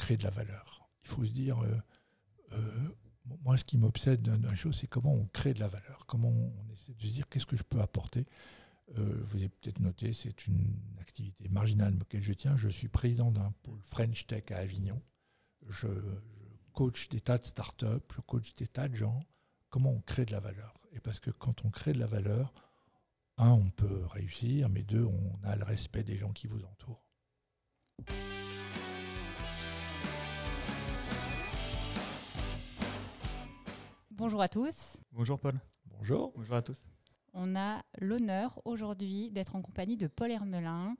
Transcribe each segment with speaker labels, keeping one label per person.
Speaker 1: crée de la valeur. Il faut se dire, euh, euh, moi, ce qui m'obsède la chose, c'est comment on crée de la valeur, comment on essaie de se dire qu'est-ce que je peux apporter. Euh, vous avez peut-être noté, c'est une activité marginale auquel je tiens. Je suis président d'un pôle French Tech à Avignon. Je, je coach des tas de startups, je coach des tas de gens. Comment on crée de la valeur? Et parce que quand on crée de la valeur, un, on peut réussir, mais deux, on a le respect des gens qui vous entourent.
Speaker 2: Bonjour à tous.
Speaker 3: Bonjour Paul.
Speaker 1: Bonjour.
Speaker 3: Bonjour à tous.
Speaker 2: On a l'honneur aujourd'hui d'être en compagnie de Paul Hermelin,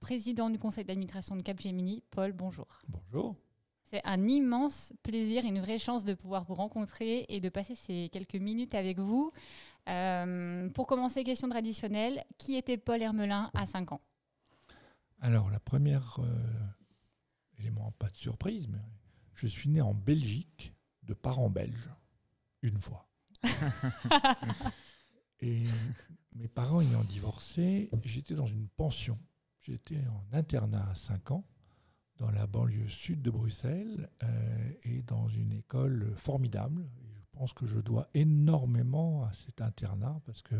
Speaker 2: président du conseil d'administration de Capgemini. Paul, bonjour.
Speaker 1: Bonjour.
Speaker 2: C'est un immense plaisir, une vraie chance de pouvoir vous rencontrer et de passer ces quelques minutes avec vous. Euh, pour commencer, question traditionnelle, qui était Paul Hermelin à 5 ans?
Speaker 1: Alors, la première euh, élément, pas de surprise, mais je suis né en Belgique de parents belges, une fois. Et mes parents ayant divorcé, j'étais dans une pension. J'étais en internat à 5 ans, dans la banlieue sud de Bruxelles, euh, et dans une école formidable. Et je pense que je dois énormément à cet internat, parce que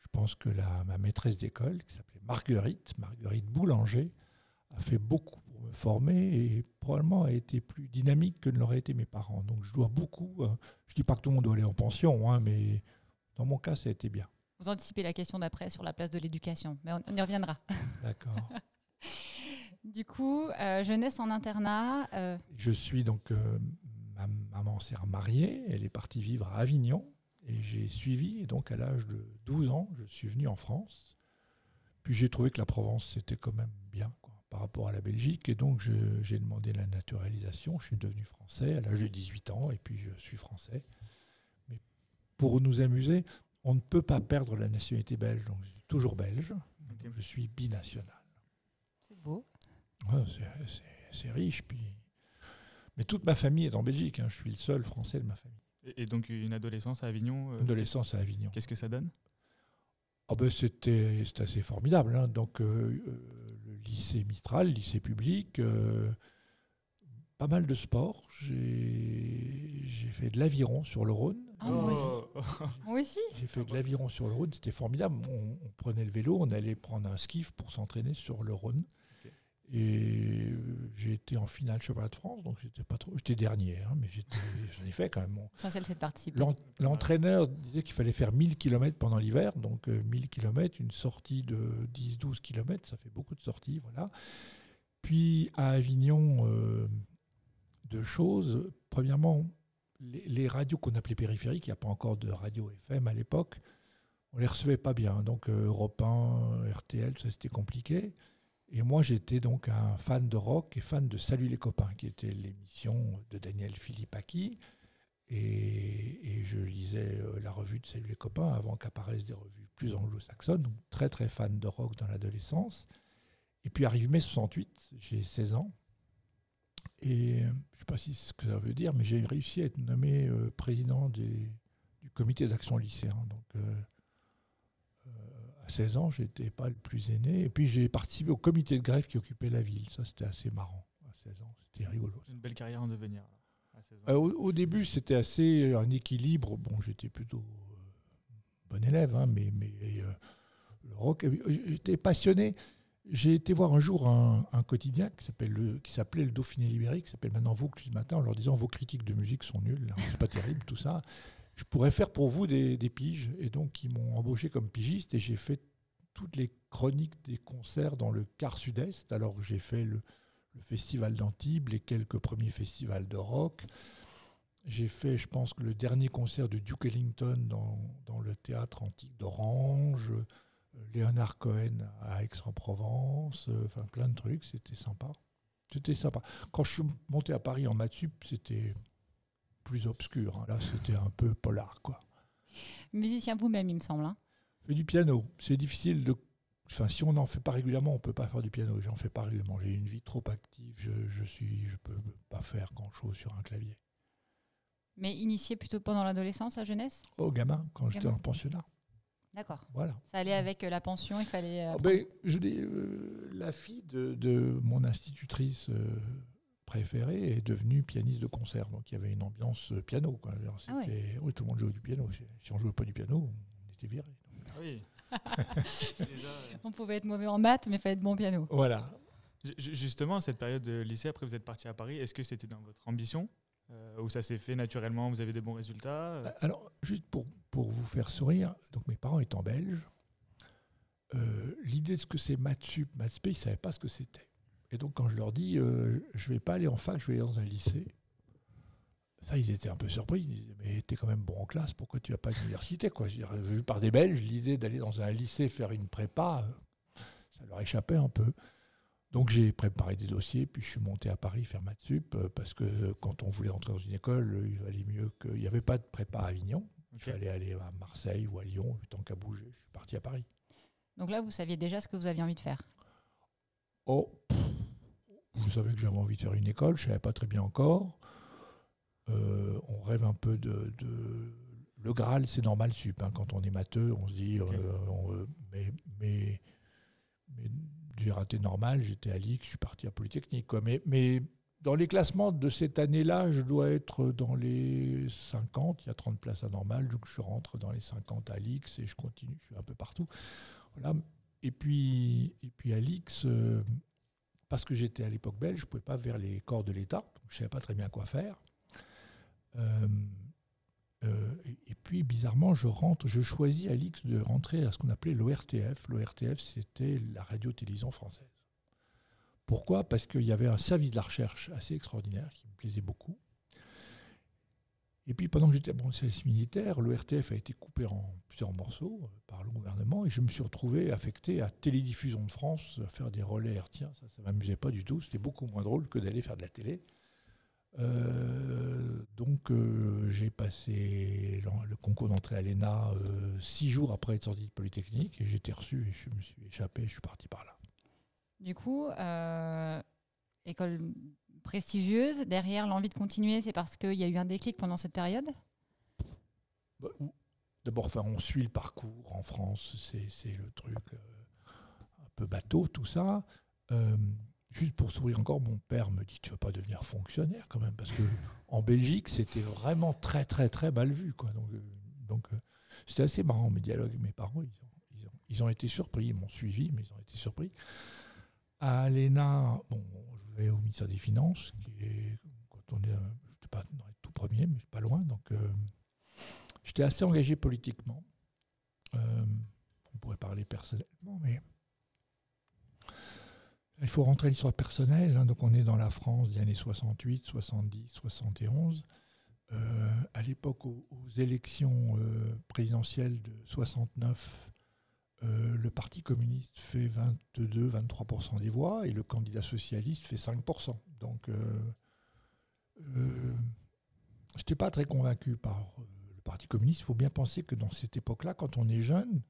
Speaker 1: je pense que la, ma maîtresse d'école, qui s'appelait Marguerite, Marguerite Boulanger, a fait beaucoup pour me former et probablement a été plus dynamique que ne l'auraient été mes parents. Donc je dois beaucoup. euh, je dis pas que tout le monde doit aller en pension, hein, mais dans mon cas, ça a été bien.
Speaker 2: Vous anticipez la question d'après sur la place de l'éducation, mais on, on y reviendra.
Speaker 1: D'accord.
Speaker 2: Du coup, euh, jeunesse en internat, euh,
Speaker 1: je suis donc. euh, ma maman s'est remariée, elle est partie vivre à Avignon et j'ai suivi. Et donc, à l'âge de 12 ans, je suis venu en France. Puis j'ai trouvé que la Provence, c'était quand même bien quoi, par rapport à la Belgique. Et donc, j'ai demandé la naturalisation. Je suis devenu français à l'âge de 18 ans et puis je suis français. Mais pour nous amuser, on ne peut pas perdre la nationalité belge. Donc, je suis toujours belge. Donc, je suis binational.
Speaker 2: c'est beau.
Speaker 1: Ouais, c'est- riche. Puis... Mais toute ma famille est en Belgique. hein. Je suis le seul français de ma famille.
Speaker 3: Et, et donc une adolescence à Avignon. euh,
Speaker 1: Adolescence à Avignon.
Speaker 3: Qu'est-ce que ça donne?
Speaker 1: Ah ben, C'était assez formidable. hein. Donc, euh, euh, lycée Mistral, lycée public, euh, pas mal de sport. J'ai fait de l'aviron sur le Rhône.
Speaker 2: Ah, moi aussi.
Speaker 3: Oh.
Speaker 2: Moi aussi.
Speaker 1: J'ai fait de l'aviron sur le Rhône, c'était formidable. On, on prenait le vélo, on allait prendre un skiff pour s'entraîner sur le Rhône. Et euh, j'ai été en finale championnat de France, donc j'étais pas trop. J'étais dernier, hein, mais j'en ai fait quand même. Mon-
Speaker 2: Essentiel, c'est de participer.
Speaker 1: l'en- L'entraîneur disait qu'il fallait faire 1000 km pendant l'hiver, donc euh, 1000 km, une sortie de 10-12 km, ça fait beaucoup de sorties, voilà. Puis à Avignon, euh, deux choses. Premièrement, les, les radios qu'on appelait périphériques, il n'y a pas encore de radio FM à l'époque, on les recevait pas bien. Donc euh, Europe 1, RTL, ça c'était compliqué. Et moi j'étais donc un fan de rock et fan de Salut les copains, qui était l'émission de Daniel Philippaki. Et, et je lisais euh, la revue de Salut les copains avant qu'apparaissent des revues plus anglo-saxonnes. Donc très très fan de rock dans l'adolescence. Et puis arrive mai 68, j'ai 16 ans. Et euh, je ne sais pas si c'est ce que ça veut dire, mais j'ai réussi à être nommé euh, président du comité d'action lycéen. Donc à 16 ans, j'étais pas le plus aîné. Et puis j'ai participé au comité de grève qui occupait la ville. Ça, c'était assez marrant. À 16 ans, c'était rigolo.
Speaker 3: Une belle carrière en devenir. à 16 ans.
Speaker 1: Euh, au, au début, c'était assez un équilibre. Bon, j'étais plutôt euh, bon élève, hein, mais, mais euh, le rock, euh, j'étais passionné. J'ai été voir un jour un, un quotidien qui s'appelle le- qui s'appelait le Dauphiné libéré, qui s'appelle maintenant Vaucluse Matin, en leur disant vos critiques de musique sont nulles, hein, c'est pas terrible tout ça. Je pourrais faire pour vous des, piges, et donc ils m'ont embauché comme pigiste, et j'ai fait toutes les chroniques des concerts dans le quart sud-est. Alors j'ai fait le, festival d'Antibes, les quelques premiers festivals de rock. J'ai fait, je pense, le dernier concert de Duke Ellington dans, dans le théâtre antique d'Orange, euh, Léonard Cohen à Aix-en-Provence, euh, enfin plein de trucs, c'était sympa. C'était sympa. Quand je suis monté à Paris en maths sup, c'était plus obscur. hein. Là, c'était un peu polar, quoi.
Speaker 2: Musicien vous-même, il me semble. hein.
Speaker 1: Du piano. C'est difficile de. Enfin, si on n'en fait pas régulièrement, on peut pas faire du piano. J'en fais pas régulièrement. J'ai une vie trop active. Je, je suis, je peux pas faire grand chose sur un clavier.
Speaker 2: Mais initié plutôt pendant l'adolescence, la jeunesse?
Speaker 1: Oh, gamin, quand j'étais en pensionnat.
Speaker 2: D'accord.
Speaker 1: Voilà.
Speaker 2: Ça allait avec euh, la pension, il fallait. euh,
Speaker 1: Ah ben, je dis, euh, la fille de, de mon institutrice euh, préféré est devenu pianiste de concert. Donc il y avait une ambiance piano. Quoi.
Speaker 2: Ah
Speaker 1: oui, tout le monde jouait du piano. Si on jouait pas du piano, on était viré.
Speaker 3: Ah oui.
Speaker 2: On pouvait être mauvais en maths, mais il fallait être bon piano.
Speaker 1: Voilà.
Speaker 3: Justement, à cette période de lycée, après vous êtes parti à Paris, est-ce que c'était dans votre ambition euh, ou ça s'est fait naturellement, vous avez des bons résultats
Speaker 1: euh? Alors, juste pour, pour vous faire sourire, donc mes parents étant belges, euh, l'idée de ce que c'est maths sup, maths spé, ils ne savaient pas ce que c'était. Et donc quand je leur dis, je ne vais pas aller en fac, je vais aller dans un lycée, ça, ils étaient un peu surpris. Ils disaient, mais tu es quand même bon en classe, pourquoi tu vas pas à l'université quoi? Je Vu par des Belges, l'idée d'aller dans un lycée faire une prépa, ça leur échappait un peu. Donc j'ai préparé des dossiers, puis je suis monté à Paris faire maths sup, euh, parce que quand on voulait entrer dans une école, il valait mieux qu'il n'y avait pas de prépa à Avignon. Il fallait aller à Marseille ou à Lyon, tant qu'à bouger. Je suis parti à Paris.
Speaker 2: Donc là, vous saviez déjà ce que vous aviez envie de faire?
Speaker 1: Oh, vous savez que j'avais envie de faire une école, je ne savais pas très bien encore. Euh, on rêve un peu de, le Graal, c'est normal sup. Hein. Quand on est matheux, on se dit, euh, mais, mais, mais j'ai raté normal, j'étais à l'IX, je suis parti à Polytechnique. Quoi. Mais, mais dans les classements de cette année-là, je dois être dans les 50, il y a 30 places à normal, donc je rentre dans les 50 à l'IX et je continue, je suis un peu partout. Voilà. Et puis, et puis à l'IX, euh, parce que j'étais à l'époque belge, je ne pouvais pas vers les corps de l'État, je ne savais pas très bien quoi faire. Euh, euh, et, puis, bizarrement, je rentre, je choisis à l'X de rentrer à ce qu'on appelait l'ORTF. L'ORTF, c'était la radio-télévision française. Pourquoi? Parce qu'il y avait un service de la recherche assez extraordinaire qui me plaisait beaucoup. Et puis, pendant que j'étais à mon service militaire, l'ORTF a été coupé en plusieurs morceaux euh, par le gouvernement et je me suis retrouvé affecté à Télédiffusion de France, à faire des relais Tiens, Ça, ça ne m'amusait pas du tout. C'était beaucoup moins drôle que d'aller faire de la télé. Euh, donc euh, j'ai passé le concours d'entrée à l'ENA six jours après être sorti de Polytechnique et j'ai été reçu et je me suis échappé, je suis parti par là.
Speaker 2: Du coup, école prestigieuse, derrière l'envie de continuer, c'est parce qu'il y a eu un déclic pendant cette période?
Speaker 1: Bah, D'abord, on suit le parcours en France, c'est le truc un peu bateau, tout ça. Juste pour sourire encore, mon père me dit Tu ne veux pas devenir fonctionnaire quand même Parce que Belgique, c'était vraiment très, très, très mal vu. Quoi. Donc, euh, donc euh, c'était assez marrant, mes dialogues. Mes parents, ils ont, ils ont, été surpris. Ils m'ont suivi, mais ils ont été surpris. À l'ENA, bon, au ministère des Finances, qui est, quand on est, euh, je n'étais pas dans les tout premiers, mais pas loin. Donc, j'étais assez engagé politiquement. on pourrait parler personnellement, mais il faut rentrer l'histoire personnelle. Hein. donc on est dans la France des années 68, 70, 71. à l'époque, aux, élections euh, présidentielles de 69, euh, le Parti communiste fait 22-23% des voix et le candidat socialiste fait 5%. Donc, euh, je n'étais pas très convaincu par le Parti communiste. Il faut bien penser que dans cette époque-là, quand on est jeune,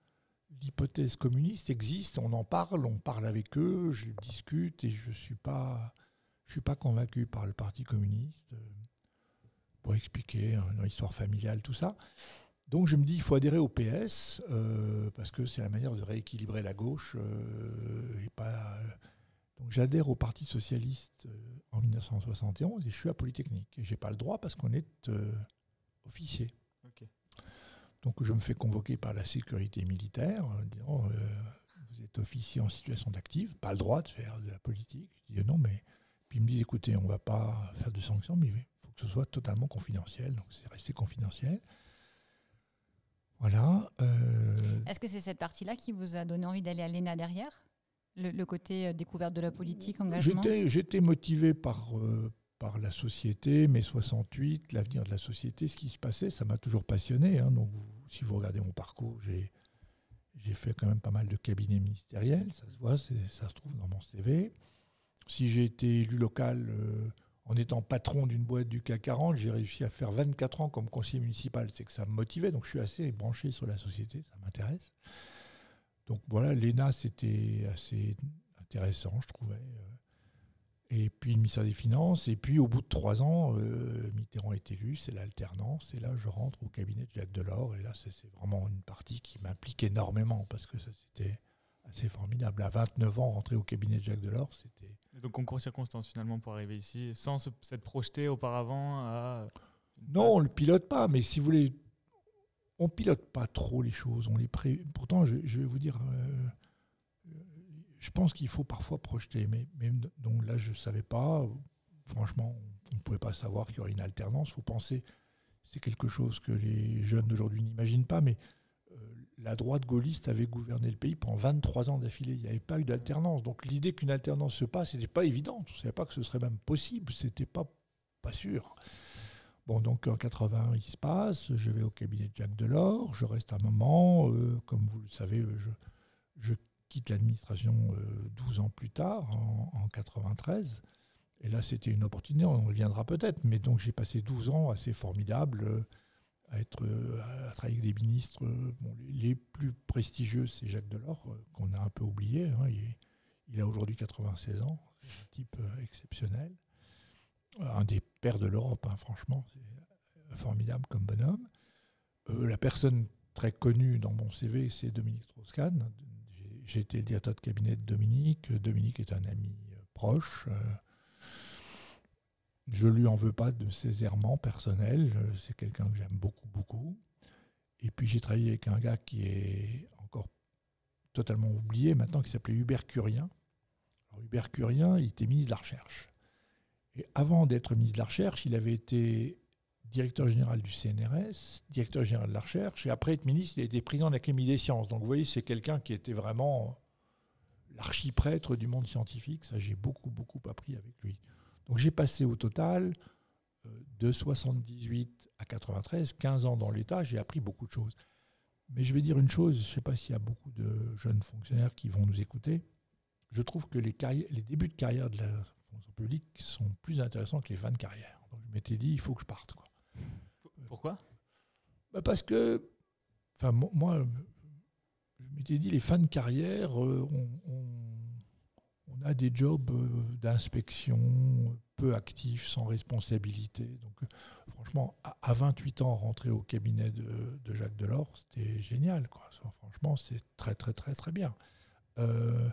Speaker 1: l'hypothèse communiste existe, on en parle, on parle avec eux, je discute et je ne suis, pas, je suis pas convaincu par le Parti communiste euh, pour expliquer hein, l'histoire familiale, tout ça. Donc je me dis, il faut adhérer au PS, euh, parce que c'est la manière de rééquilibrer la gauche. Euh, et pas, donc j'adhère au Parti socialiste en 1971 et je suis à Polytechnique. Et je n'ai pas le droit parce qu'on est officier. Donc je me fais convoquer par la sécurité militaire, en disant euh, Vous êtes officier en situation d'active, pas le droit de faire de la politique. Je dis non, mais. Puis ils me disent Écoutez, on ne va pas faire de sanctions, mais il faut que ce soit totalement confidentiel. Donc c'est resté confidentiel. Voilà.
Speaker 2: Euh, Est-ce que c'est cette partie-là qui vous a donné envie d'aller à l'ENA derrière? Le, côté euh, découverte de la politique, engagement?
Speaker 1: J'étais motivé par, par la société, mai 68, l'avenir de la société, ce qui se passait, ça m'a toujours passionné. Hein. donc, si vous regardez mon parcours, j'ai, j'ai fait quand même pas mal de cabinets ministériels, ça se voit, ça se trouve dans mon CV. Si j'ai été élu local euh, en étant patron d'une boîte du CAC 40, j'ai réussi à faire 24 ans comme conseiller municipal, c'est que ça me motivait, donc je suis assez branché sur la société, ça m'intéresse. Donc voilà, l'ENA, c'était assez intéressant, je trouvais. Euh, et puis le ministère des Finances. Et puis au bout de trois ans, euh, Mitterrand est élu, c'est l'alternance. Et là, je rentre au cabinet de Jacques Delors. Et là, c'est vraiment une partie qui m'implique énormément parce que ça c'était assez formidable. À 29 ans, rentrer au cabinet de Jacques Delors, c'était.
Speaker 3: Donc concours circonstances finalement pour arriver ici, sans s'être projeté auparavant à.
Speaker 1: Non, on ne le pilote pas, mais si vous voulez, on pilote pas trop les choses. On les pré... Pourtant, je, vais vous dire, euh, je pense qu'il faut parfois projeter. Mais donc là, je ne savais pas. Franchement, on ne pouvait pas savoir qu'il y aurait une alternance. Il faut penser, c'est quelque chose que les jeunes d'aujourd'hui n'imaginent pas, mais euh, la droite gaulliste avait gouverné le pays pendant 23 ans d'affilée. Il n'y avait pas eu d'alternance. Donc l'idée qu'une alternance se passe, n'était pas évident. On ne savait pas que ce serait même possible. C'était pas, pas sûr. Bon, donc en 80, il se passe, je vais au cabinet de Jacques Delors, je reste un moment, euh, comme vous le savez, euh, je, quitte l'administration 12 ans plus tard, en, en 93. Et là, c'était une opportunité, on en reviendra peut-être, mais donc j'ai passé 12 ans assez formidables à, être, à travailler avec des ministres. les, plus prestigieux, c'est Jacques Delors, euh, qu'on a un peu oublié. Hein. il, a aujourd'hui 96 ans, c'est un type euh, exceptionnel. Un des pères de l'Europe, hein, franchement, c'est formidable comme bonhomme. Euh, la personne très connue dans mon CV, c'est Dominique Strauss-Kahn. J'ai été le directeur de cabinet de Dominique. Dominique est un ami proche. Je lui en veux pas de ses errements personnels. C'est quelqu'un que j'aime beaucoup, beaucoup. Et puis j'ai travaillé avec un gars qui est encore totalement oublié maintenant, qui s'appelait Hubert Curien. Hubert Curien, il était ministre de la Recherche. Et avant d'être ministre de la Recherche, il avait été directeur général du CNRS, directeur général de la Recherche, et après être ministre, il a été président de l'Académie des sciences. Donc vous voyez, c'est quelqu'un qui était vraiment l'archiprêtre du monde scientifique. Ça, j'ai beaucoup, beaucoup appris avec lui. Donc j'ai passé au total euh, de 78 à 93, 15 ans dans l'État, j'ai appris beaucoup de choses. Mais je vais dire une chose, je ne sais pas s'il y a beaucoup de jeunes fonctionnaires qui vont nous écouter. Je trouve que les, les débuts de carrière de la fonction publique sont plus intéressants que les fins de carrière. Donc je m'étais dit, il faut que je parte. Quoi.
Speaker 3: Pourquoi?
Speaker 1: Bah Parce que, enfin, moi, je m'étais dit, les fins de carrière, euh, on on a des jobs euh, d'inspection peu actifs, sans responsabilité. Donc, euh, franchement, à 28 ans, rentrer au cabinet de, Jacques Delors, c'était génial. Franchement, c'est très, très, très, très bien. Euh,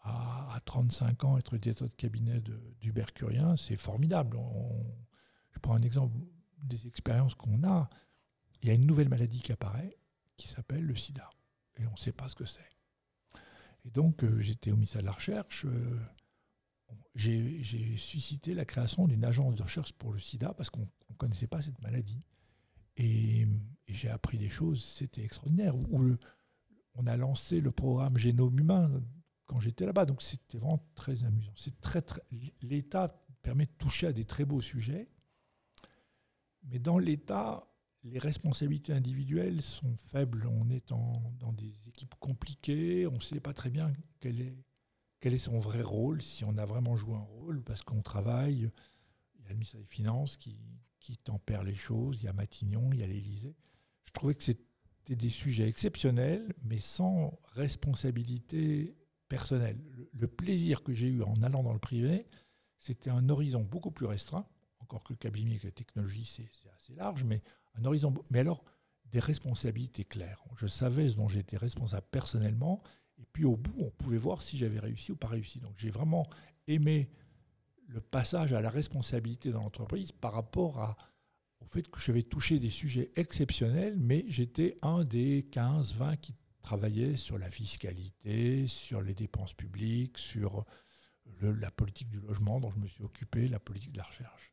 Speaker 1: à, 35 ans, être directeur de cabinet d'Hubert Curien, c'est formidable. je prends un exemple des expériences qu'on a. Il y a une nouvelle maladie qui apparaît qui s'appelle le sida. Et on ne sait pas ce que c'est. Et donc, euh, j'étais au ministère de la Recherche. Euh, j'ai suscité la création d'une agence de recherche pour le sida parce qu'on ne connaissait pas cette maladie. Et, j'ai appris des choses, c'était extraordinaire. On a lancé le programme Génome Humain quand j'étais là-bas. Donc c'était vraiment très amusant. C'est très L'État permet de toucher à des très beaux sujets. Mais dans l'État, les responsabilités individuelles sont faibles. On est dans des équipes compliquées, on ne sait pas très bien quel est, son vrai rôle, si on a vraiment joué un rôle, parce qu'on travaille, il y a le ministère des Finances qui, qui tempère les choses, il y a Matignon, il y a l'Élysée. Je trouvais que c'était des sujets exceptionnels, mais sans responsabilité personnelle. Le, plaisir que j'ai eu en allant dans le privé, c'était un horizon beaucoup plus restreint, encore que cabinet avec la technologie, c'est assez large, mais Mais alors, des responsabilités claires. Je savais ce dont j'étais responsable personnellement, et puis au bout, on pouvait voir si j'avais réussi ou pas réussi. Donc j'ai vraiment aimé le passage à la responsabilité dans l'entreprise par rapport au fait que je vais toucher des sujets exceptionnels, mais j'étais un des 15, 20 qui travaillaient sur la fiscalité, sur les dépenses publiques, sur la politique du logement dont je me suis occupé, la politique de la recherche.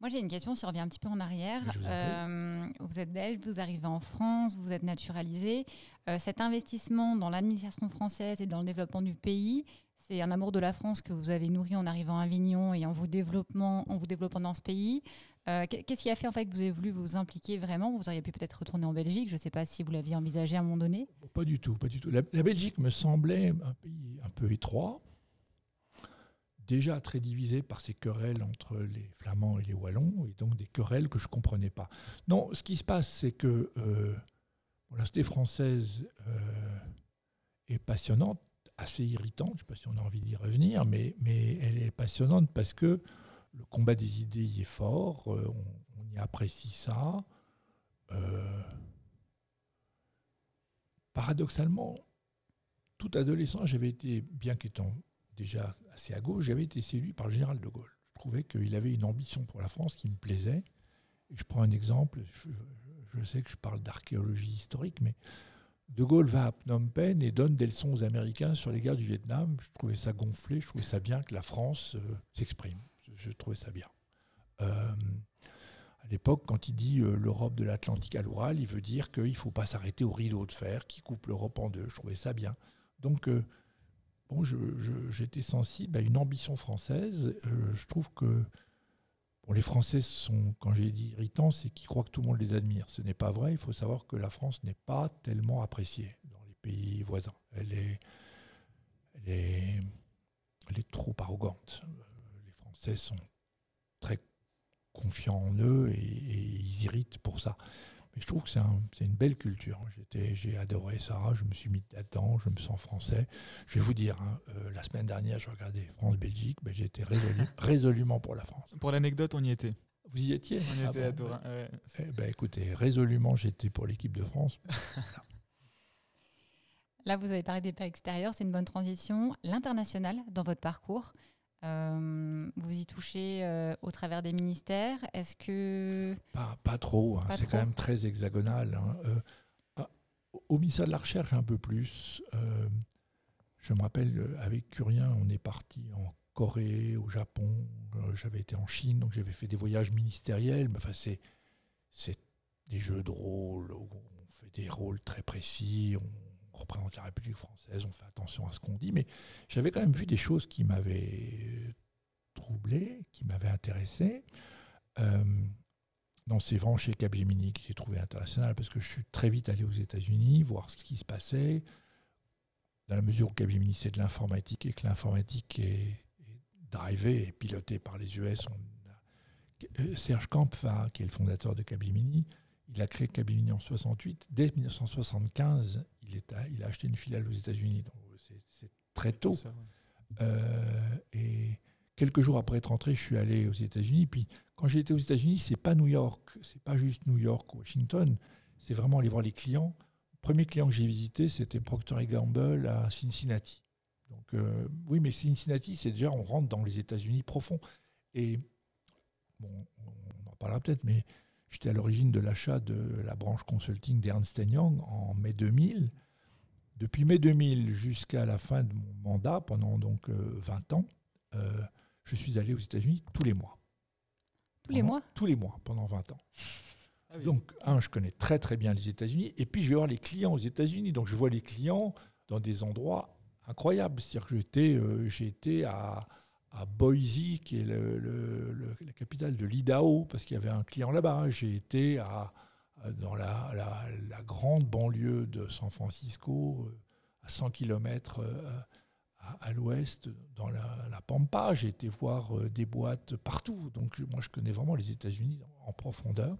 Speaker 2: Moi, j'ai une question, si on revient un petit peu en arrière. Euh, vous êtes belge, vous arrivez en France, vous êtes naturalisé. Euh, cet investissement dans l'administration française et dans le développement du pays, c'est un amour de la France que vous avez nourri en arrivant à Avignon et en vous, développant, en vous développant dans ce pays. Euh, qu'est-ce qui a fait en fait que vous avez voulu vous impliquer vraiment? Vous auriez pu peut-être retourner en Belgique. Je ne sais pas si vous l'aviez envisagé à un moment donné.
Speaker 1: Pas du tout, pas du tout. la Belgique me semblait un pays un peu étroit déjà très divisé par ces querelles entre les Flamands et les Wallons, et donc des querelles que je ne comprenais pas. Non, ce qui se passe, c'est que euh, la société française euh, est passionnante, assez irritante, je ne sais pas si on a envie d'y revenir, mais, mais elle est passionnante parce que le combat des idées y est fort, euh, on, y apprécie ça. paradoxalement, tout adolescent, j'avais été, bien qu'étant déjà assez à gauche, j'avais été séduit par le général de Gaulle. Je trouvais qu'il avait une ambition pour la France qui me plaisait. je prends un exemple, je, sais que je parle d'archéologie historique, mais de Gaulle va à Phnom Penh et donne des leçons aux Américains sur les guerres du Vietnam. Je trouvais ça gonflé, je trouvais ça bien que la France euh, s'exprime. Je, trouvais ça bien. Euh, à l'époque, quand il dit euh, l'Europe de l'Atlantique à l'Oural, il veut dire qu'il ne faut pas s'arrêter au rideau de fer qui coupe l'Europe en deux. Je trouvais ça bien. Donc, bon, j'étais sensible à une ambition française. je trouve que les Français sont, quand j'ai dit irritants, c'est qu'ils croient que tout le monde les admire. Ce n'est pas vrai. Il faut savoir que la France n'est pas tellement appréciée dans les pays voisins. Elle est, trop arrogante. Les Français sont très confiants en eux et ils irritent pour ça je trouve que c'est une belle culture. J'ai adoré ça, je me suis mis là-dedans, je me sens français. Je vais vous dire, hein, euh, la semaine dernière, je regardais France-Belgique, ben, j'étais résolu, résolument pour la France.
Speaker 3: Pour l'anecdote, on y était.
Speaker 1: Vous y étiez?
Speaker 3: On y ah était à.
Speaker 1: Ben, eh ben, écoutez, résolument, j'étais pour l'équipe de France.
Speaker 2: Là, vous avez parlé des pays extérieurs, c'est une bonne transition. L'international dans votre parcours, euh, vous y touchez euh, au travers des ministères Est-ce que
Speaker 1: pas, trop. Hein. C'est quand même très hexagonal. Hein. Euh, ah, au ministère de la Recherche, un peu plus. je me rappelle, avec Curien, on est parti en Corée, au Japon. J'avais été en Chine, donc j'avais fait des voyages ministériels. Mais enfin, c'est des jeux de rôle. on fait des rôles très précis. On, représente la République française, on fait attention à ce qu'on dit, mais j'avais quand même vu des choses qui m'avaient troublé, qui m'avaient intéressé. Euh, non, c'est vraiment chez Capgemini que j'ai trouvé international parce que je suis très vite allé aux États-Unis voir ce qui se passait. Dans la mesure où Capgemini c'est de l'informatique et que l'informatique est, drivée et pilotée par les US, euh, Serge Kampf, qui est le fondateur de Capgemini, il a créé Capgemini en 68. Dès 1975, il, a acheté une filiale aux États-Unis. Donc c'est très tôt. Euh, et quelques jours après être rentré, je suis allé aux États-Unis. Puis quand j'étais aux États-Unis, c'est pas New York, c'est pas juste New York ou Washington, c'est vraiment aller voir les clients. Le premier client que j'ai visité, c'était Procter Gamble à Cincinnati. Donc euh, oui, mais Cincinnati, c'est déjà on rentre dans les États-Unis profonds. Et bon, on en parlera peut-être, mais J'étais à l'origine de l'achat de la branche consulting d'Ernst Young en mai 2000. Depuis mai 2000 jusqu'à la fin de mon mandat, pendant donc 20 euh, ans, euh, je suis allé aux États-Unis tous les mois.
Speaker 2: Tous les mois?
Speaker 1: Tous les mois, pendant 20 ans. Ah donc, un, je connais très très bien les États-Unis, et puis je vais voir les clients aux États-Unis. Donc, je vois les clients dans des endroits incroyables. C'est-à-dire que j'étais, euh, j'ai été à, à Boise, qui est la capitale de l'Idaho, parce qu'il y avait un client là-bas. J'ai été dans la, grande banlieue de San Francisco, euh, à 100 km euh, à, l'ouest, dans la, Pampa. J'ai été voir euh, des boîtes partout. Donc moi, je connais vraiment les États-Unis en profondeur.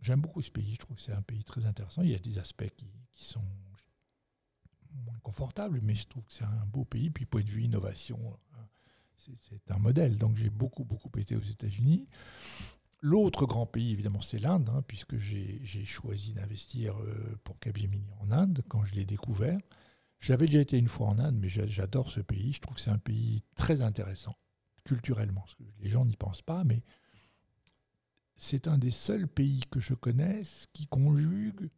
Speaker 1: J'aime beaucoup ce pays. Je trouve que c'est un pays très intéressant. Il y a des aspects qui, qui sont moins confortables, mais je trouve que c'est un beau pays. Puis point de vue innovation, c'est un modèle. Donc j'ai beaucoup, beaucoup été aux États-Unis. L'autre grand pays, évidemment, c'est l'Inde, hein, puisque j'ai choisi d'investir euh, pour Capgemini en Inde quand je l'ai découvert. J'avais déjà été une fois en Inde, mais j'adore ce pays. Je trouve que c'est un pays très intéressant, culturellement. les gens n'y pensent pas, mais c'est un des seuls pays que je connaisse qui conjugue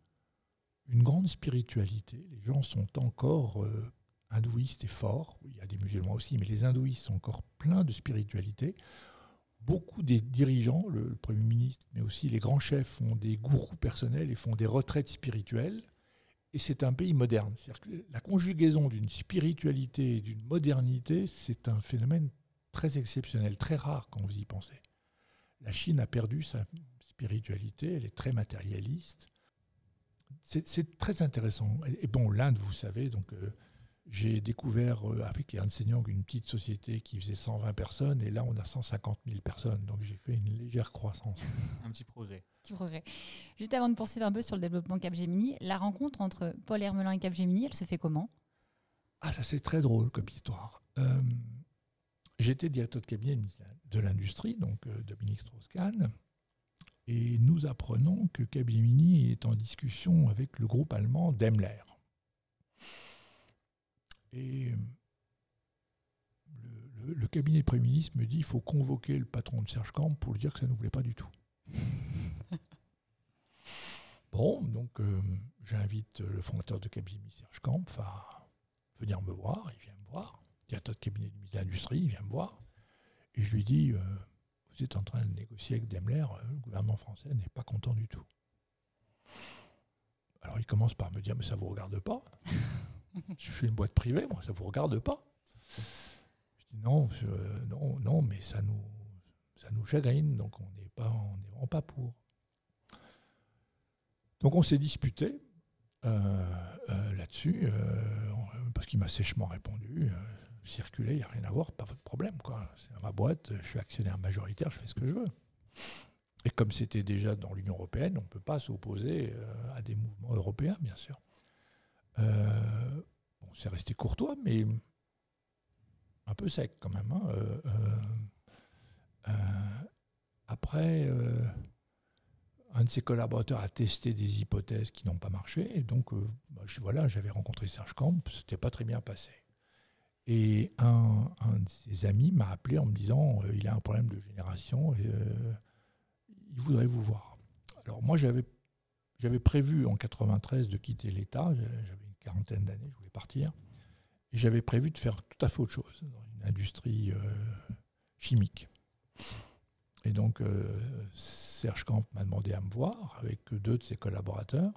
Speaker 1: une grande spiritualité. Les gens sont encore euh, hindouiste est fort. Il y a des musulmans aussi, mais les hindouistes sont encore pleins de spiritualité. Beaucoup des dirigeants, le, Premier ministre, mais aussi les grands chefs, font des gourous personnels et font des retraites spirituelles. Et c'est un pays moderne. La conjugaison d'une spiritualité et d'une modernité, c'est un phénomène très exceptionnel, très rare quand vous y pensez. La Chine a perdu sa spiritualité, elle est très matérialiste. C'est très intéressant. Et, bon, l'Inde, vous savez, donc euh, j'ai découvert euh, avec Ernst Young une petite société qui faisait 120 personnes et là on a 150 000 personnes. Donc j'ai fait une légère croissance.
Speaker 3: un petit progrès.
Speaker 2: Petit progrès. Juste avant de poursuivre un peu sur le développement Capgemini, la rencontre entre Paul Hermelin et Capgemini, elle se fait comment?
Speaker 1: Ah ça c'est très drôle comme histoire. Euh, j'étais directeur de cabinet de l'industrie, donc euh, Dominique Strauss-Kahn, et nous apprenons que Capgemini est en discussion avec le groupe allemand Daimler Et le, cabinet de Premier ministre me dit il faut convoquer le patron de Serge Camp pour lui dire que ça ne nous plaît pas du tout. bon, donc euh, j'invite le fondateur de cabinet Serge Camp à venir me voir. Il vient me voir. A de cabinet de ministre de l'Industrie, il vient me voir. Et je lui dis euh, Vous êtes en train de négocier avec Daimler, euh, le gouvernement français n'est pas content du tout. Alors il commence par me dire Mais ça ne vous regarde pas Je suis une boîte privée, moi, ça ne vous regarde pas non, non, non, mais ça nous, ça nous chagrine, donc on n'est pas, vraiment pas pour. Donc on s'est disputé euh, euh, là-dessus, euh, parce qu'il m'a sèchement répondu circuler, il n'y a rien à voir, pas votre problème. Quoi. C'est ma boîte, je suis actionnaire majoritaire, je fais ce que je veux. Et comme c'était déjà dans l'Union européenne, on ne peut pas s'opposer à des mouvements européens, bien sûr. Bon, c'est resté courtois, mais un peu sec quand même. Hein, euh, euh, euh, après, un de ses collaborateurs a testé des hypothèses qui n'ont pas marché. Et donc, bah, je, voilà, j'avais rencontré Serge Camp, c'était pas très bien passé. Et un, de ses amis m'a appelé en me disant il a un problème de génération et il voudrait vous voir. Alors, moi, j'avais, j'avais prévu en 93 de quitter l'État. J'avais une quarantaine d'années, je voulais partir j'avais prévu de faire tout à fait autre chose, dans une industrie euh, chimique. Et donc, euh, Serge Camp m'a demandé à me voir avec deux de ses collaborateurs.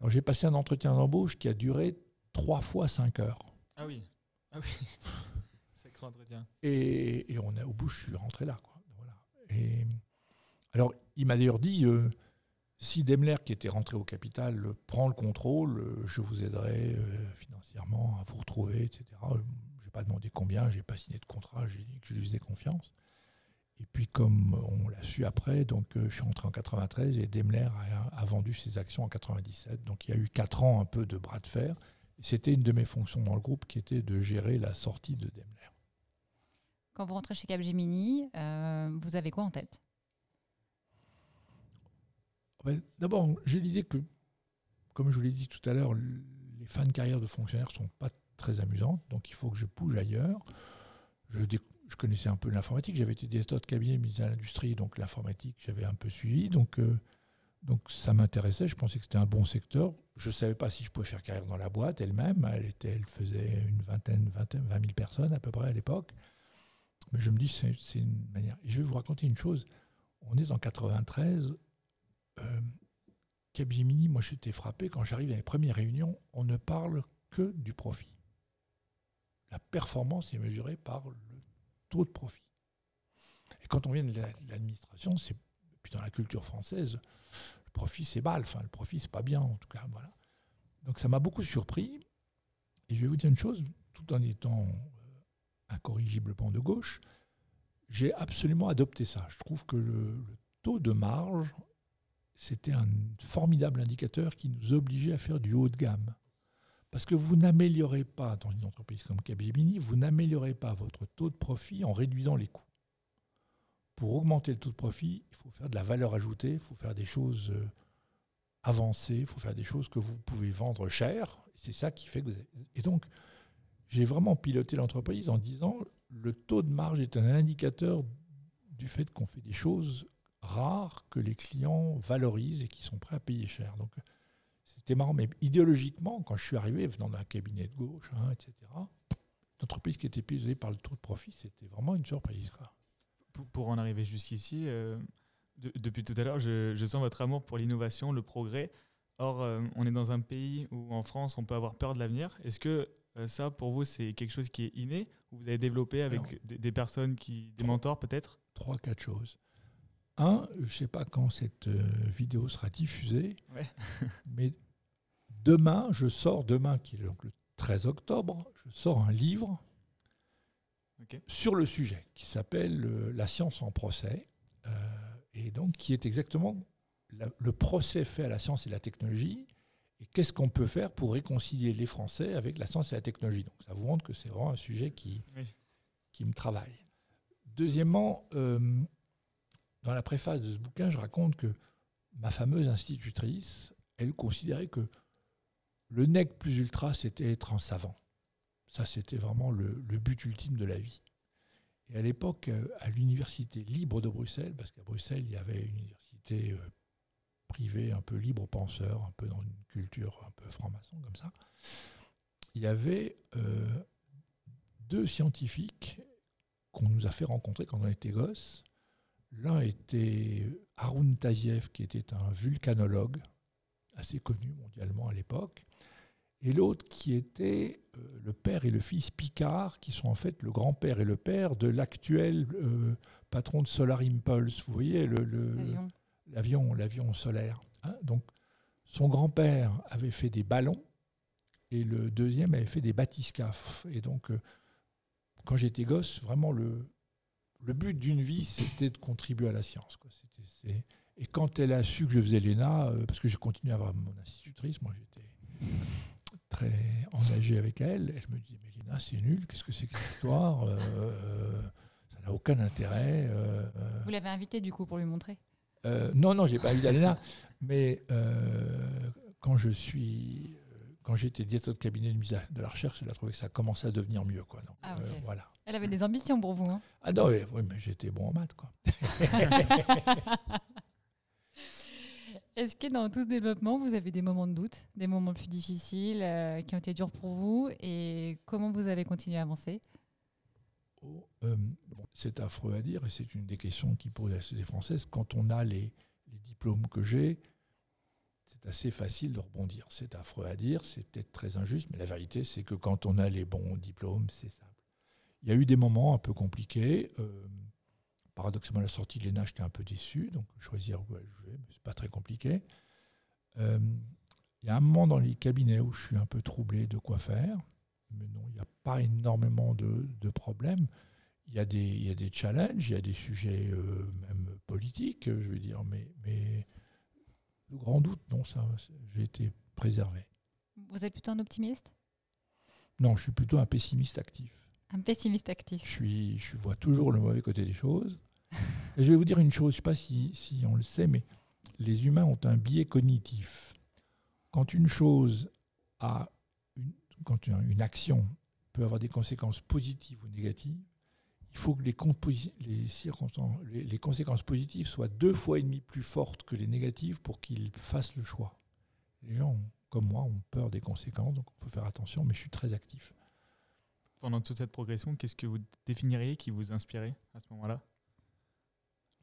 Speaker 1: Alors, j'ai passé un entretien d'embauche qui a duré trois fois cinq heures.
Speaker 3: Ah oui, ah oui. Sacré entretien.
Speaker 1: Et, et, on a, au bout, je suis rentré là. Quoi. Voilà. Et, alors, il m'a d'ailleurs dit euh, si Daimler, qui était rentré au capital, prend le contrôle, je vous aiderai euh, financièrement à vous retrouver, etc. Je n'ai pas demandé combien, je n'ai pas signé de contrat, j'ai dit que je lui faisais confiance. Et puis, comme on l'a su après, donc euh, je suis rentré en 93 et Daimler a, vendu ses actions en 97. Donc, il y a eu quatre ans un peu de bras de fer. C'était une de mes fonctions dans le groupe qui était de gérer la sortie de Daimler.
Speaker 2: Quand vous rentrez chez Capgemini, euh, vous avez quoi en tête?
Speaker 1: D'abord, j'ai l'idée que, comme je vous l'ai dit tout à l'heure, les fins de carrière de fonctionnaires ne sont pas très amusantes, donc il faut que je bouge ailleurs. Je, connaissais un peu l'informatique, j'avais été directeur de cabinet ministère de l'Industrie, donc l'informatique, j'avais un peu suivi, donc, euh, donc ça m'intéressait, je pensais que c'était un bon secteur. Je ne savais pas si je pouvais faire carrière dans la boîte elle-même, elle, était, elle faisait une vingtaine, vingtaine, vingt mille personnes à peu près à l'époque. Mais je me dis, c'est une manière. Je vais vous raconter une chose. On est en 93, euh, Capgemini, moi j'étais frappé, quand j'arrive à les premières réunions, on ne parle que du profit. La performance est mesurée par le taux de profit. Et quand on vient de l'administration, c'est puis dans la culture française, le profit c'est mal, enfin le profit c'est pas bien en tout cas, voilà. Donc ça m'a beaucoup surpris. Et je vais vous dire une chose, tout en étant euh, incorrigiblement de gauche, j'ai absolument adopté ça. Je trouve que le taux de marge c'était un formidable indicateur qui nous obligeait à faire du haut de gamme. Parce que vous n'améliorez pas, dans une entreprise comme Capgemini, vous n'améliorez pas votre taux de profit en réduisant les coûts. Pour augmenter le taux de profit, il faut faire de la valeur ajoutée, il faut faire des choses euh, avancées, il faut faire des choses que vous pouvez vendre cher. C'est ça qui fait que vous avez... Et donc, j'ai vraiment piloté l'entreprise en disant le taux de marge est un indicateur du fait qu'on fait des choses rares que les clients valorisent et qui sont prêts à payer cher. Donc, c'était marrant, mais idéologiquement, quand je suis arrivé venant d'un cabinet de gauche, hein, etc., l'entreprise qui était pisée par le taux de profit, c'était vraiment une surprise. Quoi.
Speaker 3: Pour, en arriver jusqu'ici, euh, depuis tout à l'heure, je, sens votre amour pour l'innovation, le progrès. Or, euh, on est dans un pays où en France, on peut avoir peur de l'avenir. Est-ce que euh, ça, pour vous, c'est quelque chose qui est inné ou vous avez développé avec des, des, personnes, qui, des mentors peut-être?
Speaker 1: Trois, quatre choses. Un, je ne sais pas quand cette euh, vidéo sera diffusée, mais demain, je sors, demain qui est donc le 13 octobre, je sors un livre sur le sujet qui s'appelle euh, La science en procès, euh, et donc qui est exactement le procès fait à la science et la technologie, et qu'est-ce qu'on peut faire pour réconcilier les Français avec la science et la technologie. Donc ça vous montre que c'est vraiment un sujet qui, qui me travaille. Deuxièmement, dans la préface de ce bouquin, je raconte que ma fameuse institutrice, elle considérait que le nec plus ultra, c'était être un savant. Ça, c'était vraiment le, but ultime de la vie. Et à l'époque, euh, à l'université libre de Bruxelles, parce qu'à Bruxelles, il y avait une université euh, privée un peu libre penseur, un peu dans une culture un peu franc-maçon comme ça, il y avait euh, deux scientifiques qu'on nous a fait rencontrer quand on était gosses. L'un était Arun Taziev, qui était un vulcanologue assez connu mondialement à l'époque, et l'autre qui était euh, le père et le fils Picard, qui sont en fait le grand-père et le père de l'actuel euh, patron de Solar Impulse. Vous voyez l'avion, l'avion solaire. Hein. Donc, son grand-père avait fait des ballons et le deuxième avait fait des bathyscaphes. Et donc, euh, quand j'étais gosse, vraiment le, le but d'une vie, c'était de contribuer à la science. Quoi. et quand elle a su que je faisais l'ENA, parce que j'ai continué à avoir mon institutrice, moi j'étais très engagé avec elle. Elle me dit Mais Lina, c'est nul, qu'est-ce que c'est que cette histoire euh, euh, Ça n'a aucun intérêt. Euh,
Speaker 2: Vous l'avez invitée du coup pour lui montrer?
Speaker 1: Non, non, j'ai pas invité Léna. mais quand je suis. Quand j'étais directeur de cabinet de la recherche, elle a trouvé que ça commençait à devenir mieux. Quoi.
Speaker 2: Ah, voilà. Elle avait des ambitions pour vous. Hein
Speaker 1: ah non, oui, mais j'étais bon en maths. Quoi.
Speaker 2: Est-ce que dans tout ce développement, vous avez des moments de doute, des moments plus difficiles euh, qui ont été durs pour vous et comment vous avez continué à avancer?
Speaker 1: Oh, euh, C'est affreux à dire et c'est une des questions qui posent à la société française. Quand on a les, diplômes que j'ai, c'est assez facile de rebondir. C'est affreux à dire, c'est peut-être très injuste, mais la vérité, c'est que quand on a les bons diplômes, c'est simple. Il y a eu des moments un peu compliqués. Euh, paradoxalement, la sortie de l'ENA, j'étais un peu déçu, donc choisir où jouer, mais c'est pas très compliqué. Euh, il y a un moment dans les cabinets où je suis un peu troublé de quoi faire, mais non, il n'y a pas énormément de, problèmes. Il y, a des, challenges, il y a des sujets euh, même politiques, je veux dire, mais de grands doutes, non, ça, j'ai été préservé.
Speaker 2: Vous êtes plutôt un optimiste?
Speaker 1: Non, je suis plutôt un pessimiste actif.
Speaker 2: Un pessimiste actif.
Speaker 1: Je, suis, je vois toujours le mauvais côté des choses. je vais vous dire une chose, je ne sais pas si, si, on le sait, mais les humains ont un biais cognitif. Quand une chose a une, quand une action peut avoir des conséquences positives ou négatives, il faut que les, les, circonstances, les, les, conséquences positives soient deux fois et demi plus fortes que les négatives pour qu'ils fassent le choix. Les gens, comme moi, ont peur des conséquences, donc il faut faire attention, mais je suis très actif
Speaker 3: pendant toute cette progression, qu'est-ce que vous définiriez qui vous inspirait à ce moment-là?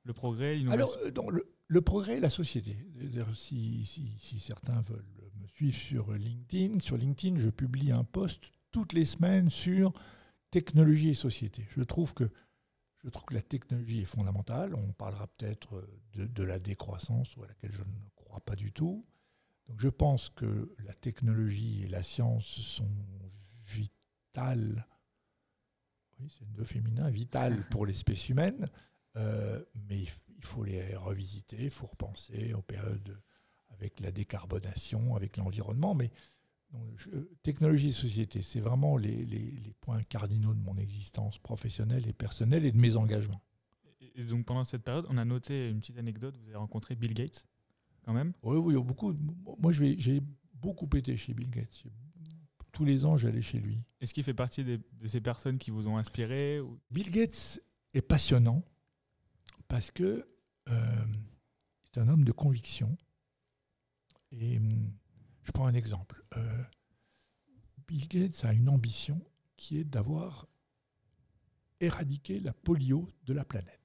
Speaker 3: Le progrès, l'innovation?
Speaker 1: Alors, euh, le, progrès et la société. Si, si, certains veulent me suivre sur LinkedIn, sur LinkedIn, je publie un post toutes les semaines sur technologie et société. Je trouve que, je trouve que la technologie est fondamentale. On parlera peut-être de, de, la décroissance, à laquelle je ne crois pas du tout. Donc je pense que la technologie et la science sont vitales oui, c'est deux féminins, vital pour l'espèce humaine, euh, mais il faut les revisiter, il faut repenser aux périodes avec la décarbonation, avec l'environnement. Mais technologie et société, c'est vraiment les, les, points cardinaux de mon existence professionnelle et personnelle et de mes engagements.
Speaker 3: Et donc pendant cette période, on a noté une petite anecdote, vous avez rencontré Bill Gates, quand même?
Speaker 1: Oui, oui, beaucoup. Moi, j'ai beaucoup été chez Bill Gates tous les ans, j'allais chez lui.
Speaker 3: Est-ce qu'il fait partie de ces personnes qui vous ont inspiré
Speaker 1: Bill Gates est passionnant parce que euh, c'est un homme de conviction. Et hum, je prends un exemple. Euh, Bill Gates a une ambition qui est d'avoir éradiqué la polio de la planète.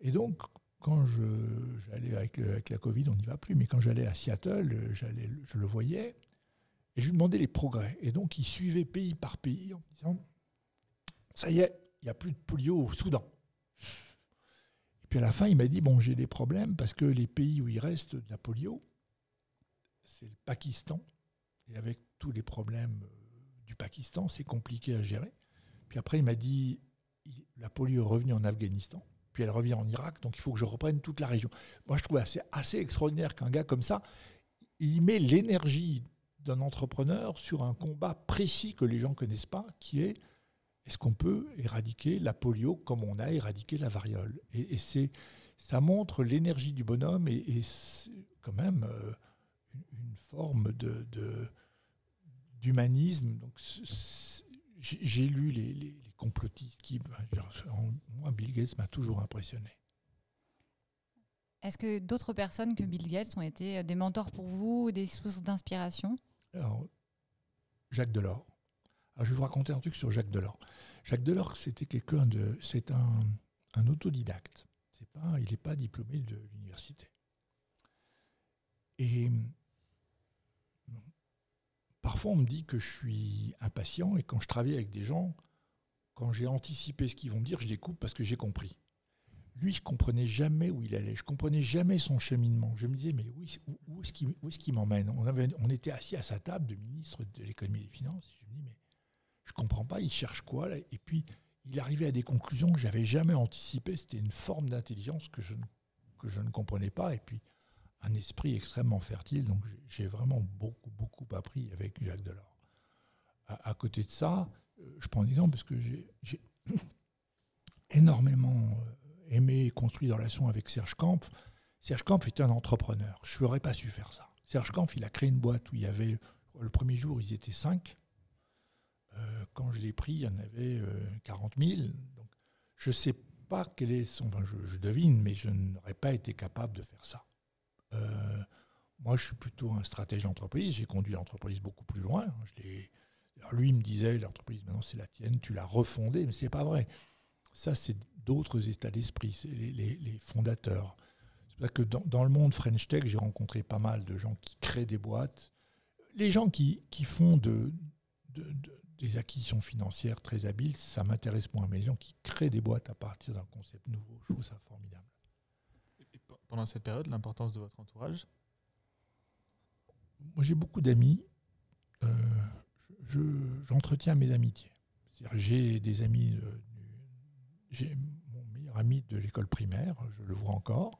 Speaker 1: Et donc, quand j'allais avec, avec, la Covid, on n'y va plus, mais quand j'allais à Seattle, je le voyais, et je lui demandais les progrès. Et donc, il suivait pays par pays en disant Ça y est, il n'y a plus de polio au Soudan. Et puis à la fin, il m'a dit Bon, j'ai des problèmes parce que les pays où il reste de la polio, c'est le Pakistan. Et avec tous les problèmes euh, du Pakistan, c'est compliqué à gérer. Puis après, il m'a dit La polio est revenue en Afghanistan. Puis elle revient en Irak, donc il faut que je reprenne toute la région. Moi, je trouve assez, assez extraordinaire qu'un gars comme ça, il met l'énergie d'un entrepreneur sur un combat précis que les gens ne connaissent pas, qui est est-ce qu'on peut éradiquer la polio comme on a éradiqué la variole? Et, ça montre l'énergie du bonhomme et, quand même euh, une, forme de, d'humanisme. Donc, j'ai lu les, complotistes qui, moi, Bill Gates m'a toujours impressionné.
Speaker 2: Est-ce que d'autres personnes que Bill Gates ont été des mentors pour vous, ou des sources d'inspiration?
Speaker 1: Alors, Jacques Delors. Alors, je vais vous raconter un truc sur Jacques Delors. Jacques Delors, c'était quelqu'un de, c'est un, un autodidacte. C'est pas, il n'est pas diplômé de l'université. Et parfois, on me dit que je suis impatient et quand je travaille avec des gens, quand j'ai anticipé ce qu'ils vont me dire, je les coupe parce que j'ai compris. Lui, je comprenais jamais où il allait, je comprenais jamais son cheminement. Je me disais, mais où, est-ce qu'il m'emmène? On, était assis à sa table de ministre de l'économie et des finances. Je me dis, mais je comprends pas, il cherche quoi Et puis, il arrivait à des conclusions que j'avais jamais anticipées. C'était une forme d'intelligence que que je ne comprenais pas. Et puis, un esprit extrêmement fertile. Donc j'ai vraiment beaucoup, beaucoup appris avec Jacques Delors. À, côté de ça, euh, je prends un exemple parce que j'ai énormément euh, aimé et construit des relations avec Serge Kampf. Serge Kampf est un entrepreneur. Je n'aurais pas su faire ça. Serge Kampf, il a créé une boîte où il y avait, le premier jour, ils étaient cinq. Euh, quand je l'ai pris, il y en avait 40 000. Donc, je ne sais pas quel est son. je devine, mais je n'aurais pas été capable de faire ça. Euh, moi, je suis plutôt un stratège d'entreprise. J'ai conduit l'entreprise beaucoup plus loin. Lui, il me disait, l'entreprise, maintenant, c'est la tienne, tu l'as refondée, mais ce n'est pas vrai. Ça, c'est d'autres états d'esprit, c'est les, fondateurs. C'est pour que dans, le monde French Tech, j'ai rencontré pas mal de gens qui créent des boîtes. Les gens qui, font de, des acquisitions financières très habiles, ça m'intéresse moins. Mais les gens qui créent des boîtes à partir d'un concept nouveau, je trouve ça formidable
Speaker 3: pendant cette période, l'importance de votre entourage?
Speaker 1: Moi, j'ai beaucoup d'amis. Euh, j'entretiens mes amitiés. J'ai des amis. j'ai mon meilleur ami de l'école primaire, je le vois encore.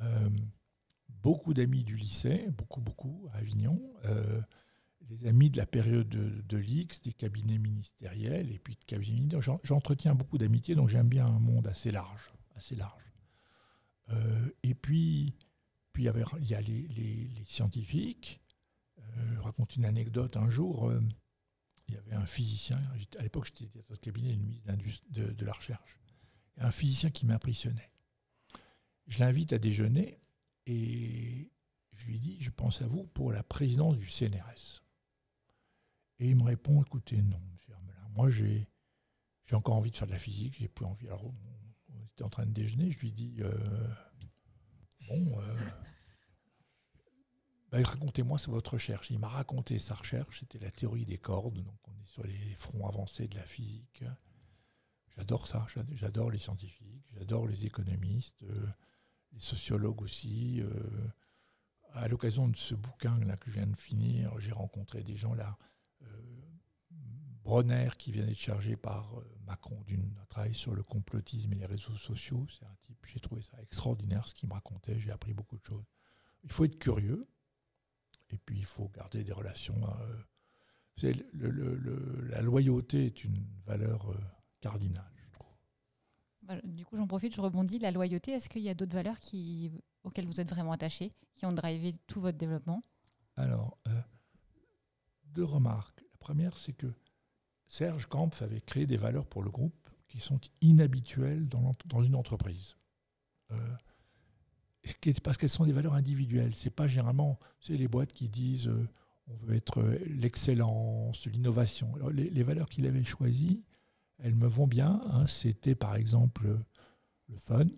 Speaker 1: Euh, beaucoup d'amis du lycée, beaucoup, beaucoup, à Avignon. Euh, les amis de la période de, de l'X, des cabinets ministériels et puis de cabinets J'entretiens beaucoup d'amitiés, donc j'aime bien un monde assez large, assez large. Euh, et puis, puis il y a les, scientifiques. Euh, je raconte une anecdote. Un jour, euh, il y avait un physicien, à l'époque j'étais directeur de cabinet du ministre de, de, la Recherche, un physicien qui m'impressionnait. Je l'invite à déjeuner et je lui dis, je pense à vous pour la présidence du CNRS. Et il me répond, écoutez, non, monsieur Armelin, moi j'ai encore envie de faire de la physique, j'ai plus envie. Alors, en train de déjeuner, je lui dis euh, Bon, euh, bah, racontez-moi sur votre recherche. Il m'a raconté sa recherche, c'était la théorie des cordes, donc on est sur les fronts avancés de la physique. J'adore ça, j'adore les scientifiques, j'adore les économistes, euh, les sociologues aussi. à l'occasion de ce bouquin là que je viens de finir, j'ai rencontré des gens là. Bronner, qui vient d'être chargé par Macron d'un travail sur le complotisme et les réseaux sociaux. C'est un type, j'ai trouvé ça extraordinaire ce qu'il me racontait, j'ai appris beaucoup de choses. Il faut être curieux, et puis il faut garder des relations. Euh, la loyauté est une valeur euh, cardinale, je trouve.
Speaker 2: Du coup, j'en profite, je rebondis. La loyauté, est-ce qu'il y a d'autres valeurs qui, auxquelles vous êtes vraiment attaché, qui ont drivé tout votre développement?
Speaker 1: Alors, euh, deux remarques. La première, c'est que Serge Kampf avait créé des valeurs pour le groupe qui sont inhabituelles dans, une entreprise. Euh, parce qu'elles sont des valeurs individuelles. C'est pas généralement c'est les boîtes qui disent euh, on veut être euh, l'excellence, l'innovation. Les, valeurs qu'il avait choisies, elles me vont bien. Hein. C'était par exemple le fun,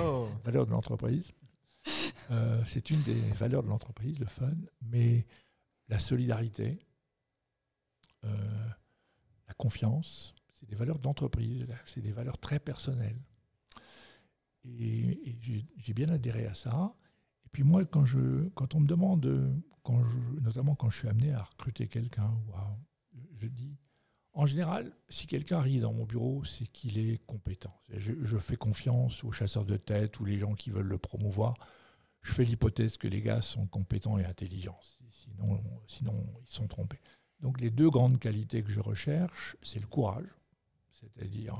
Speaker 1: oh. valeur de l'entreprise. c'est une des valeurs de l'entreprise, le fun, mais la solidarité, la confiance, c'est des valeurs d'entreprise, c'est des valeurs très personnelles. Et, j'ai bien adhéré à ça. Et puis moi, quand, je, quand on me demande, quand je, notamment quand je suis amené à recruter quelqu'un, je dis, en général, si quelqu'un arrive dans mon bureau, c'est qu'il est compétent. Je, fais confiance aux chasseurs de tête ou les gens qui veulent le promouvoir. Je fais l'hypothèse que les gars sont compétents et intelligents. Sinon, sinon ils sont trompés. Donc les deux grandes qualités que je recherche, c'est le courage, c'est-à-dire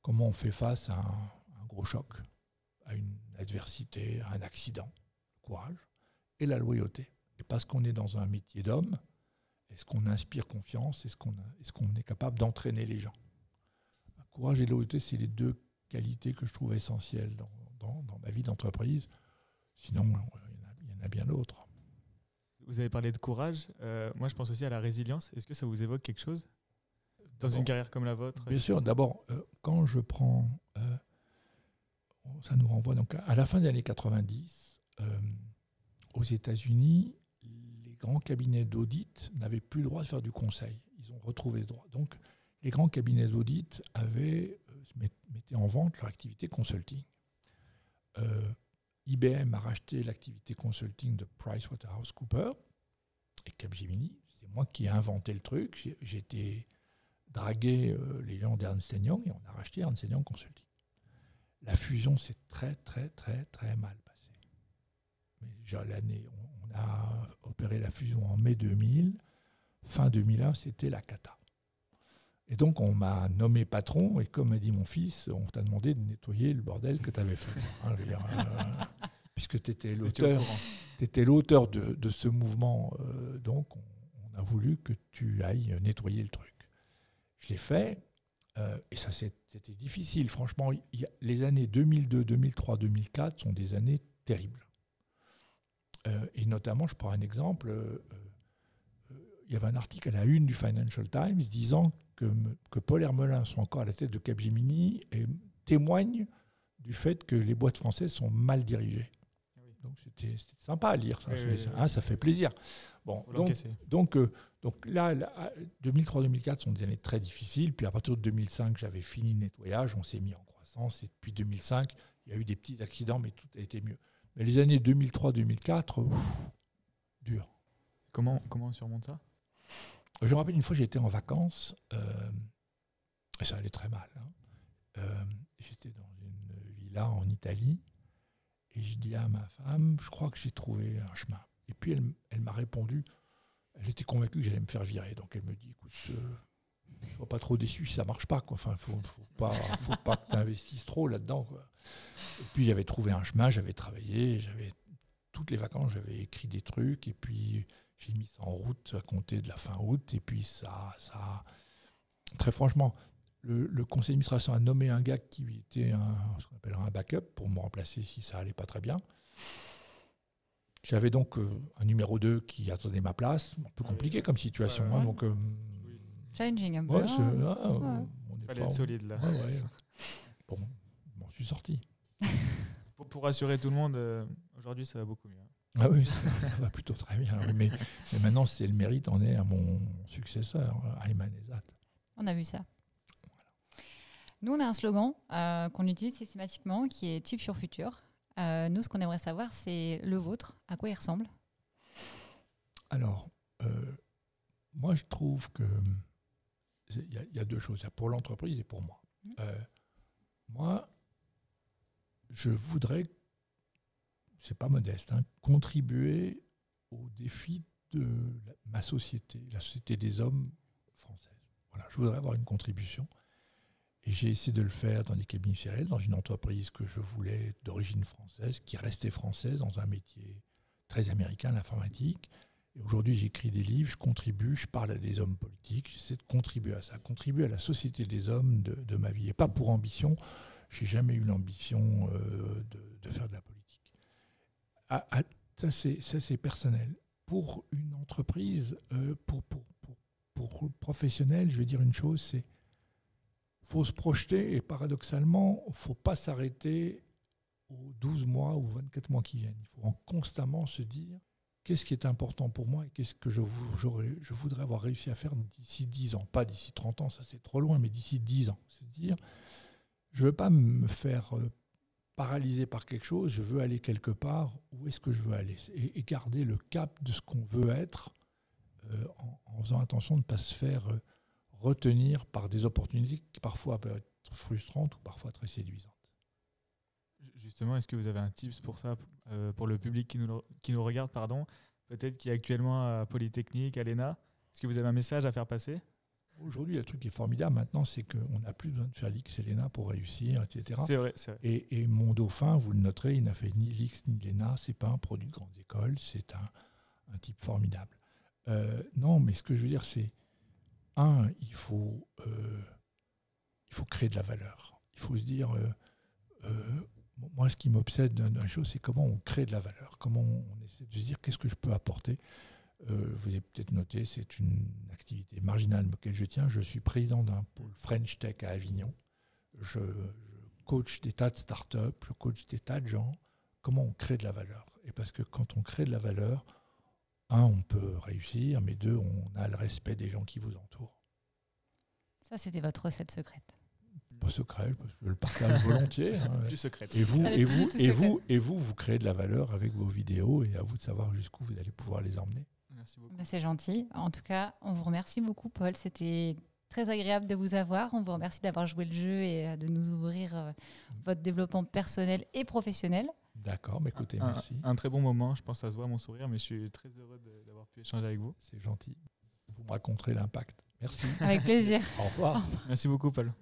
Speaker 1: comment on fait face à un, gros choc, à une adversité, à un accident, courage, et la loyauté. Et parce qu'on est dans un métier d'homme, Est-ce qu'on inspire confiance Est-ce qu'on est, capable d'entraîner les gens? Courage et loyauté, c'est les deux qualités que je trouve essentielles dans, dans, ma vie d'entreprise. Sinon, il y en a, bien d'autres.
Speaker 3: Vous avez parlé de courage. Euh, moi, je pense aussi à la résilience. Est-ce que ça vous évoque quelque chose dans une carrière comme la vôtre?
Speaker 1: Bien sûr. D'abord, euh, quand je prends, euh, ça nous renvoie donc à la fin des années 90, aux États-Unis, les grands cabinets d'audit n'avaient plus le droit de faire du conseil. Ils ont retrouvé ce droit. Donc, les grands cabinets d'audit avaient mettaient en vente leur activité consulting. IBM a racheté l'activité consulting de PricewaterhouseCoopers et Capgemini. C'est moi qui ai inventé le truc. J'ai été dragué euh, les gens d'Ernst Young et on a racheté Ernst Young Consulting. La fusion s'est très, très, très, très mal passée. Mais déjà l'année, on, a opéré la fusion en mai 2000. Fin 2001, c'était la cata. Et donc, on m'a nommé patron, et comme m'a dit mon fils, on t'a demandé de nettoyer le bordel que tu avais fait. Hein, euh, puisque tu étais l'auteur, étais l'auteur de, de, ce mouvement, euh, donc on, a voulu que tu ailles nettoyer le truc. Je l'ai fait, euh, et ça c'était difficile. Franchement, les années 2002, 2003, 2004 sont des années terribles. et notamment, je prends un exemple il y avait un article à la une du Financial Times disant que, que Paul Hermelin soit encore à la tête de Capgemini et témoigne du fait que les boîtes françaises sont mal dirigées. Donc c'était sympa à lire, ça, hein, ça fait plaisir. Bon, donc, donc, euh, donc, là, 2003-2004 sont des années très difficiles. Puis à partir de 2005, j'avais fini le nettoyage, on s'est mis en croissance. Et depuis 2005, il y a eu des petits accidents, mais tout a été mieux. Mais les années 2003-2004, dur.
Speaker 3: Comment, comment on surmonte ça?
Speaker 1: Je me rappelle une fois, j'étais en vacances, euh, et ça allait très mal. Hein. Euh, j'étais dans une villa en Italie, et je dis à ma femme, je crois que j'ai trouvé un chemin. Et puis elle, elle m'a répondu, elle était convaincue que j'allais me faire virer. Donc elle me dit, écoute, euh, sois pas trop déçu si ça marche pas. Quoi. Enfin, faut, pas, faut pas que tu investisses trop là-dedans. Et puis j'avais trouvé un chemin, j'avais travaillé, j'avais toutes les vacances, j'avais écrit des trucs, et puis j'ai mis ça en route à compter de la fin août. Et puis, ça, ça très franchement, le, conseil d'administration a nommé un gars qui était un, ce qu'on appelle un backup pour me remplacer si ça allait pas très bien. J'avais donc euh, un numéro 2 qui attendait ma place. Un peu compliqué comme situation. Hein, donc, euh,
Speaker 2: Challenging un peu. Ouais,
Speaker 3: ah, fallait être solide là.
Speaker 1: bon, bon, je suis sorti.
Speaker 3: pour, pour, rassurer tout le monde, euh, aujourd'hui ça va beaucoup mieux.
Speaker 1: Ah oui, ça, va plutôt très bien. mais, maintenant, c'est le mérite en est à mon successeur, Ayman Ezat.
Speaker 2: On a vu ça. Nous, on a un slogan euh, qu'on utilise systématiquement qui est Chief sur Futur. Euh, nous, ce qu'on aimerait savoir, c'est le vôtre. À quoi il ressemble?
Speaker 1: Alors, euh, moi, je trouve que il y, a deux choses. Il y a pour l'entreprise et pour moi. Mmh. moi, je voudrais c'est pas modeste, hein, contribuer au défi de ma société, la société des hommes françaises. Voilà, je voudrais avoir une contribution. Et j'ai essayé de le faire dans des cabinets sériels, dans une entreprise que je voulais d'origine française, qui restait française dans un métier très américain, l'informatique. Et aujourd'hui, j'écris des livres, je contribue, je parle à des hommes politiques, j'essaie de contribuer à ça, contribuer à la société des hommes de, ma vie. Et pas pour ambition, j'ai jamais eu l'ambition euh, de, faire de la politique. Ça, c'est personnel. Pour une entreprise, euh, pour, pour, pour, professionnel, je vais dire une chose, c'est faut se projeter et paradoxalement, il ne faut pas s'arrêter aux 12 mois ou 24 mois qui viennent. Il faut constamment se dire qu'est-ce qui est important pour moi et qu'est-ce que je, je voudrais avoir réussi à faire d'ici 10 ans. Pas d'ici 30 ans, ça c'est trop loin, mais d'ici 10 ans. C'est dire, je ne veux pas me faire euh, paralysé par quelque chose, je veux aller quelque part, où est-ce que je veux aller? Et, garder le cap de ce qu'on veut être euh, en, faisant attention de ne pas se faire euh, retenir par des opportunités qui parfois peuvent être frustrantes ou parfois très séduisantes.
Speaker 3: Justement, est-ce que vous avez un tips pour ça, euh, pour le public qui nous, qui nous regarde, pardon, peut-être qui est actuellement à Polytechnique, à l'ENA. Est-ce que vous avez un message à faire passer?
Speaker 1: Aujourd'hui, le truc qui est formidable maintenant, c'est qu'on n'a plus besoin de faire l'X et l'ENA pour réussir, etc.
Speaker 3: C'est vrai,
Speaker 1: Et, mon dauphin, vous le noterez, il n'a fait ni l'X ni l'ENA. C'est pas un produit de grande école, c'est un, type formidable. Euh, non, mais ce que je veux dire, c'est un, il faut, euh, il faut créer de la valeur. Il faut se dire, moi, ce qui m'obsède dans la chose, c'est comment on crée de la valeur, comment on essaie de se dire qu'est-ce que je peux apporter. Vous avez peut-être noté, c'est une activité marginale auquel je tiens. Je suis président d'un pôle French Tech à Avignon. Je, je coach des tas de startups, je coach des tas de gens. Comment on crée de la valeur? Et parce que quand on crée de la valeur, un, on peut réussir, mais deux, on a le respect des gens qui vous entourent.
Speaker 2: Ça, c'était votre recette secrète.
Speaker 1: Pas que je le partage volontiers.
Speaker 3: Hein. Plus.
Speaker 1: Et vous, et vous, et vous, et vous, vous créez de la valeur avec vos vidéos et à vous de savoir jusqu'où vous allez pouvoir les emmener.
Speaker 2: Merci beaucoup. Bah, c'est gentil. En tout cas, on vous remercie beaucoup, Paul. C'était très agréable de vous avoir. On vous remercie d'avoir joué le jeu et euh, de nous ouvrir euh, votre développement personnel et professionnel.
Speaker 1: D'accord, mais écoutez, merci.
Speaker 3: Un très bon moment, je pense à se voir mon sourire, mais je suis très heureux d'avoir pu échanger avec vous.
Speaker 1: C'est gentil. Vous me raconterez l'impact. Merci.
Speaker 2: Avec plaisir.
Speaker 1: Au revoir.
Speaker 3: Merci beaucoup, Paul.